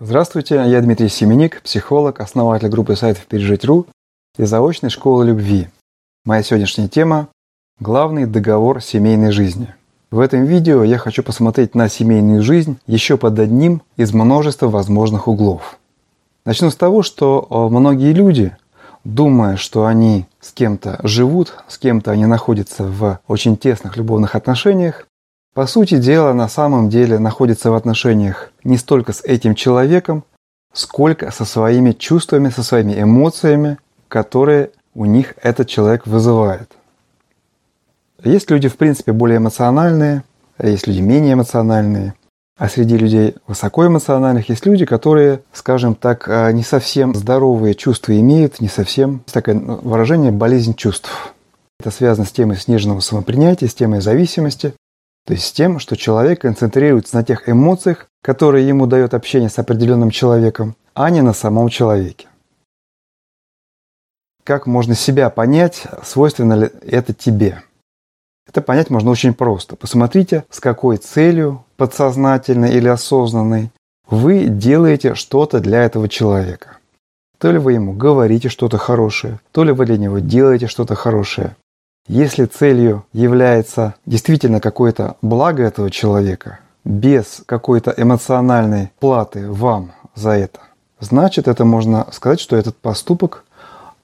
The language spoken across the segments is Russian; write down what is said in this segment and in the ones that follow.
Здравствуйте, я Дмитрий Семеник, психолог, основатель группы сайтов «Пережить.ру» и заочной школы любви. Моя сегодняшняя тема – главный договор семейной жизни. В этом видео я хочу посмотреть на семейную жизнь еще под одним из множества возможных углов. Начну с того, что э, многие люди, думая, что они с кем-то живут, с кем-то они находятся в очень тесных любовных отношениях, по сути дела, на самом деле находятся в отношениях не столько с этим человеком, сколько со своими чувствами, со своими эмоциями, которые у них этот человек вызывает. Есть люди, в принципе, более эмоциональные, а есть люди менее эмоциональные. А среди людей высокоэмоциональных есть люди, которые, скажем так, а, не совсем здоровые чувства имеют, не совсем, есть такое ну, выражение «болезнь чувств». Это связано с темой сниженного самопринятия, с темой зависимости, то есть с тем, что человек концентрируется на тех эмоциях, которые ему дает общение с определенным человеком, а не на самом человеке. Как можно себя понять, свойственно ли это тебе? Это понять можно очень просто. Посмотрите, с какой целью, подсознательной или осознанной, вы делаете что-то для этого человека. То ли вы ему говорите что-то хорошее, то ли вы для него делаете что-то хорошее. Если целью является действительно какое-то благо этого человека, без какой-то эмоциональной платы вам за это, значит, это можно сказать, что этот поступок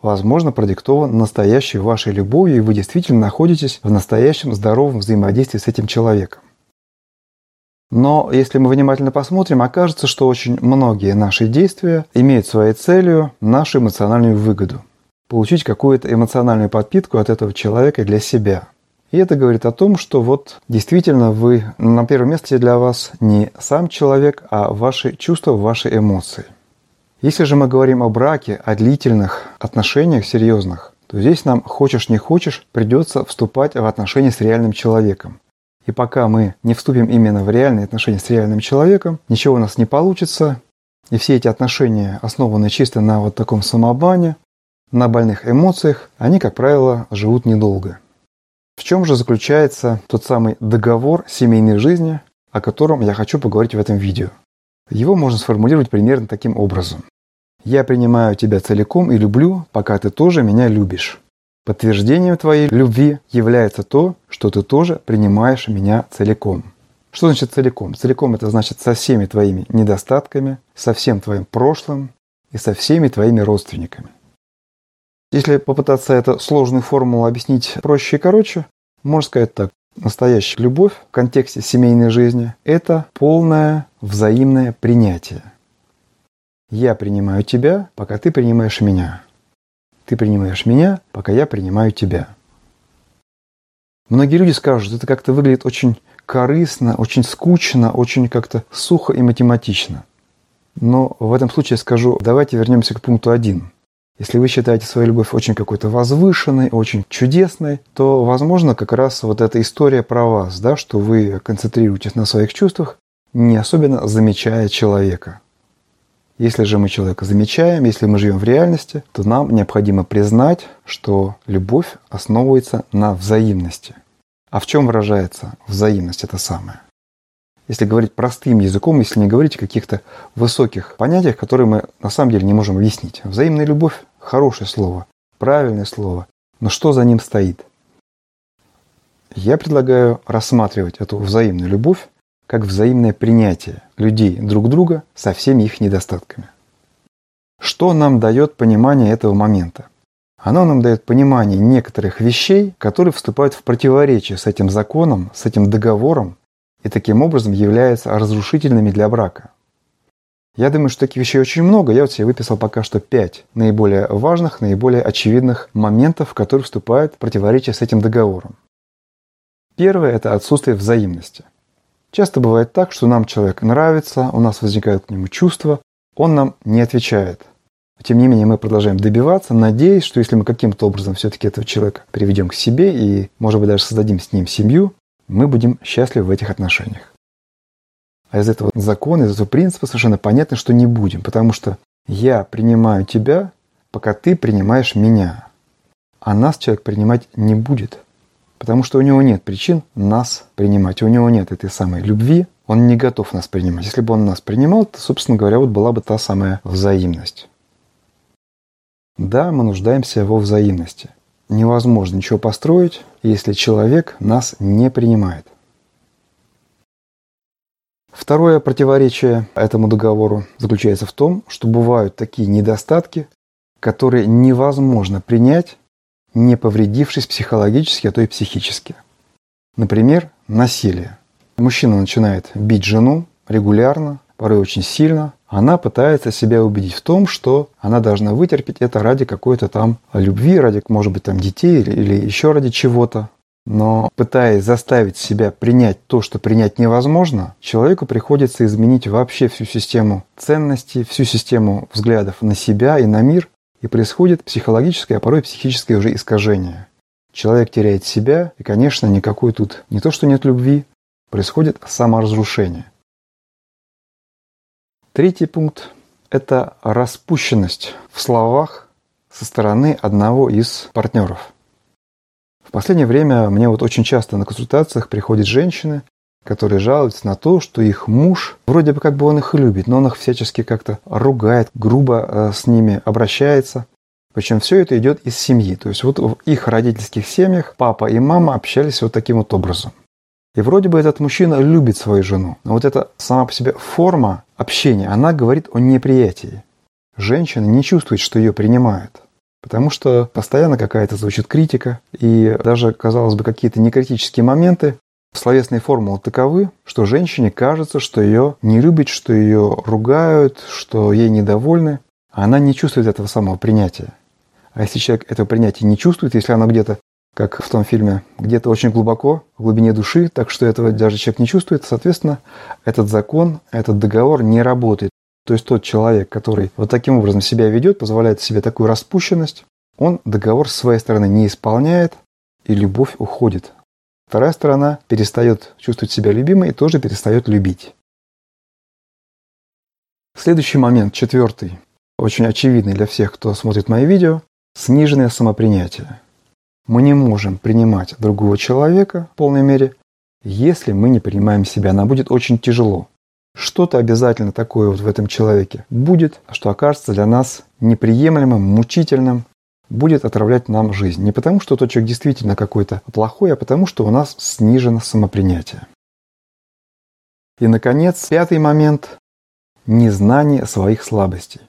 возможно, продиктован настоящей вашей любовью, и вы действительно находитесь в настоящем здоровом взаимодействии с этим человеком. Но если мы внимательно посмотрим, окажется, что очень многие наши действия имеют своей целью нашу эмоциональную выгоду. Получить какую-то эмоциональную подпитку от этого человека для себя. И это говорит о том, что вот действительно вы на первом месте для вас не сам человек, а ваши чувства, ваши эмоции. Если же мы говорим о браке, о длительных отношениях серьезных, то здесь нам, хочешь не хочешь, придется вступать в отношения с реальным человеком. И пока мы не вступим именно в реальные отношения с реальным человеком, ничего у нас не получится. И все эти отношения, основанные чисто на вот таком самообмане, на больных эмоциях, они, как правило, живут недолго. В чем же заключается тот самый договор семейной жизни, о котором я хочу поговорить в этом видео? Его можно сформулировать примерно таким образом. Я принимаю тебя целиком и люблю, пока ты тоже меня любишь. Подтверждением твоей любви является то, что ты тоже принимаешь меня целиком. Что значит целиком? Целиком это значит со всеми твоими недостатками, со всем твоим прошлым и со всеми твоими родственниками. Если попытаться эту сложную формулу объяснить проще и короче, можно сказать так. Настоящая любовь в контексте семейной жизни – это полное взаимное принятие. Я принимаю тебя, пока ты принимаешь меня. Ты принимаешь меня, пока я принимаю тебя. Многие люди скажут, это как-то выглядит очень корыстно, очень скучно, очень как-то сухо и математично. Но в этом случае я скажу, давайте вернемся к пункту один. Если вы считаете свою любовь очень какой-то возвышенной, очень чудесной, то, возможно, как раз вот эта история про вас, да, что вы концентрируетесь на своих чувствах, не особенно замечая человека. Если же мы человека замечаем, если мы живем в реальности, то нам необходимо признать, что любовь основывается на взаимности. А в чем выражается взаимность это самое? Если говорить простым языком, если не говорить о каких-то высоких понятиях, которые мы на самом деле не можем объяснить. Взаимная любовь – хорошее слово, правильное слово, но что за ним стоит? Я предлагаю рассматривать эту взаимную любовь как взаимное принятие людей друг друга со всеми их недостатками. Что нам дает понимание этого момента? Оно нам дает понимание некоторых вещей, которые вступают в противоречие с этим законом, с этим договором, и таким образом являются разрушительными для брака. Я думаю, что таких вещей очень много. Я вот себе выписал пока что пять наиболее важных, наиболее очевидных моментов, которые вступают в противоречие с этим договором. Первое – это отсутствие взаимности. Часто бывает так, что нам человек нравится, у нас возникают к нему чувства, он нам не отвечает. Тем не менее, мы продолжаем добиваться, надеясь, что если мы каким-то образом все-таки этого человека приведем к себе и, может быть, даже создадим с ним семью, мы будем счастливы в этих отношениях. А из этого закона, из этого принципа совершенно понятно, что не будем, потому что я принимаю тебя, пока ты принимаешь меня. А нас человек принимать не будет. Потому что у него нет причин нас принимать. У него нет этой самой любви, Он не готов нас принимать. Если бы он нас принимал, то, собственно говоря, вот была бы та самая взаимность. Да, мы нуждаемся во взаимности. Невозможно ничего построить, если человек нас не принимает. Второе противоречие этому договору заключается в том, что бывают такие недостатки, которые невозможно принять, не повредившись психологически, а то и психически. Например, насилие. Мужчина начинает бить жену регулярно, порой очень сильно. Она пытается себя убедить в том, что она должна вытерпеть это ради какой-то там любви, ради, может быть, там детей или, или еще ради чего-то. Но пытаясь заставить себя принять то, что принять невозможно, человеку приходится изменить вообще всю систему ценностей, всю систему взглядов на себя и на мир, и происходит психологическое, а порой психическое уже искажение. Человек теряет себя, и, конечно, никакой тут не то, что нет любви, происходит саморазрушение. Третий пункт – это распущенность в словах со стороны одного из партнеров – последнее время мне вот очень часто на консультациях приходят женщины, которые жалуются на то, что их муж, вроде бы как бы он их любит, но он их всячески как-то ругает, грубо э, с ними обращается. Причем все это идет из семьи. То есть вот в их родительских семьях папа и мама общались вот таким вот образом. И вроде бы этот мужчина любит свою жену. Но вот эта сама по себе форма общения, она говорит о неприятии. Женщина не чувствует, что ее принимают. Потому что постоянно какая-то звучит критика, и даже, казалось бы, какие-то некритические моменты, словесные формулы таковы, что женщине кажется, что ее не любят, что ее ругают, что ей недовольны, она не чувствует этого самого принятия. А если человек этого принятия не чувствует, если оно где-то, как в том фильме, где-то очень глубоко, в глубине души, так что этого даже человек не чувствует, соответственно, этот закон, этот договор не работает. То есть тот человек, который вот таким образом себя ведет, позволяет себе такую распущенность, он договор с своей стороны не исполняет, и любовь уходит. Вторая сторона перестает чувствовать себя любимой и тоже перестает любить. Следующий момент, четвертый, очень очевидный для всех, кто смотрит мои видео, сниженное самопринятие. Мы не можем принимать другого человека в полной мере, если мы не принимаем себя. Нам будет очень тяжело. Что-то обязательно такое вот в этом человеке будет, что окажется для нас неприемлемым, мучительным, будет отравлять нам жизнь. Не потому, что тот человек действительно какой-то плохой, а потому, что у нас снижено самопринятие. И, наконец, пятый момент – незнание своих слабостей.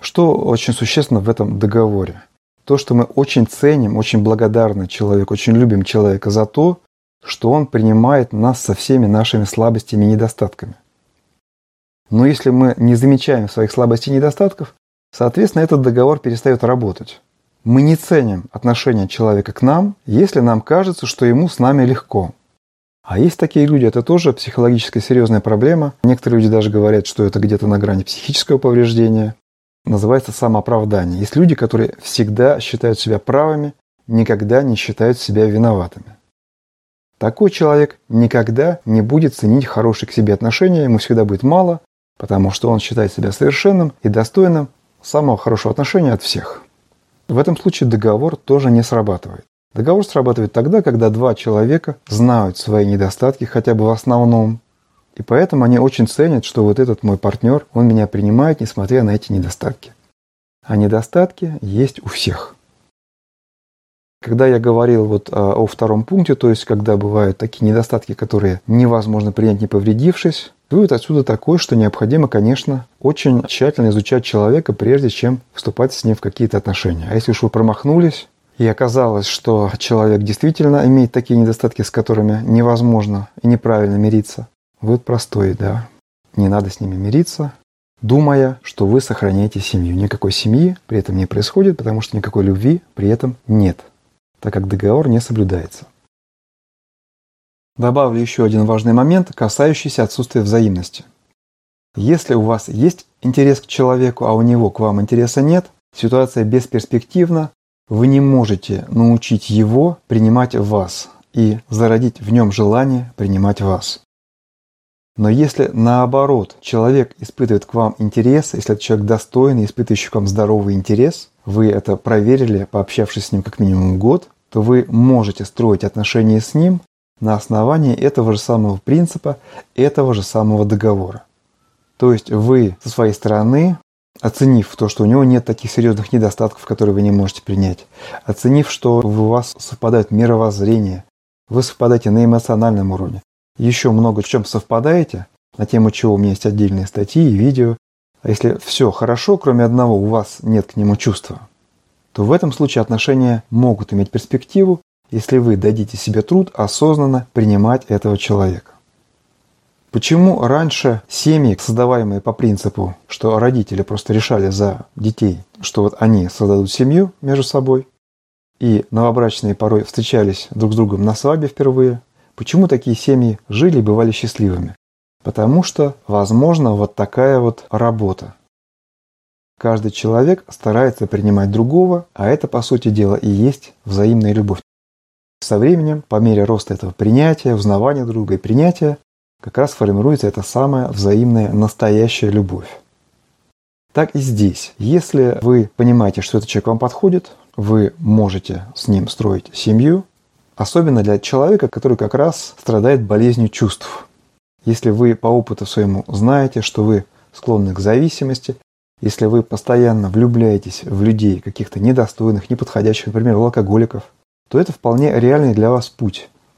Что очень существенно в этом договоре? То, что мы очень ценим, очень благодарны человеку, очень любим человека за то, что он принимает нас со всеми нашими слабостями и недостатками. Но если мы не замечаем своих слабостей и недостатков, соответственно, этот договор перестает работать. Мы не ценим отношение человека к нам, если нам кажется, что ему с нами легко. А есть такие люди, это тоже психологическая серьезная проблема. Некоторые люди даже говорят, что это где-то на грани психического повреждения. Называется самооправдание. Есть люди, которые всегда считают себя правыми, никогда не считают себя виноватыми. Такой человек никогда не будет ценить хорошие к себе отношения, ему всегда будет мало, потому что он считает себя совершенным и достойным самого хорошего отношения от всех. В этом случае договор тоже не срабатывает. Договор срабатывает тогда, когда два человека знают свои недостатки хотя бы в основном, и поэтому они очень ценят, что вот этот мой партнер, он меня принимает, несмотря на эти недостатки. А недостатки есть у всех. Когда я говорил вот а, о втором пункте, то есть когда бывают такие недостатки, которые невозможно принять не повредившись, Вывод отсюда такой, что необходимо, конечно, очень тщательно изучать человека, прежде чем вступать с ним в какие-то отношения. А если уж вы промахнулись, и оказалось, что человек действительно имеет такие недостатки, с которыми невозможно и неправильно мириться, вывод простой, да. Не надо с ними мириться, думая, что вы сохраняете семью. Никакой семьи при этом не происходит, потому что никакой любви при этом нет, так как договор не соблюдается. Добавлю еще один важный момент, касающийся отсутствия взаимности. Если у вас есть интерес к человеку, а у него к вам интереса нет, ситуация бесперспективна, вы не можете научить его принимать вас и зародить в нем желание принимать вас. Но если наоборот человек испытывает к вам интерес, если этот человек достойный, испытывающий к вам здоровый интерес, вы это проверили, пообщавшись с ним как минимум год, то вы можете строить отношения с ним на основании этого же самого принципа, этого же самого договора. То есть вы со своей стороны, оценив то, что у него нет таких серьезных недостатков, которые вы не можете принять, оценив, что у вас совпадает мировоззрение, вы совпадаете на эмоциональном уровне, еще много в чем совпадаете, на тему чего у меня есть отдельные статьи и видео. А если все хорошо, кроме одного, у вас нет к нему чувства, то в этом случае отношения могут иметь перспективу, если вы дадите себе труд осознанно принимать этого человека. Почему раньше семьи, создаваемые по принципу, что родители просто решали за детей, что вот они создадут семью между собой, и новобрачные порой встречались друг с другом на свадьбе впервые, почему такие семьи жили и бывали счастливыми? Потому что, возможно, вот такая вот работа. Каждый человек старается принимать другого, а это, по сути дела, и есть взаимная любовь. Со временем, по мере роста этого принятия, узнавания друга и принятия, как раз формируется эта самая взаимная настоящая любовь. Так и здесь. Если вы понимаете, что этот человек вам подходит, вы можете с ним строить семью, особенно для человека, который как раз страдает болезнью чувств. Если вы по опыту своему знаете, что вы склонны к зависимости, если вы постоянно влюбляетесь в людей каких-то недостойных, неподходящих, например, в алкоголиков, то это вполне реальный для вас путь.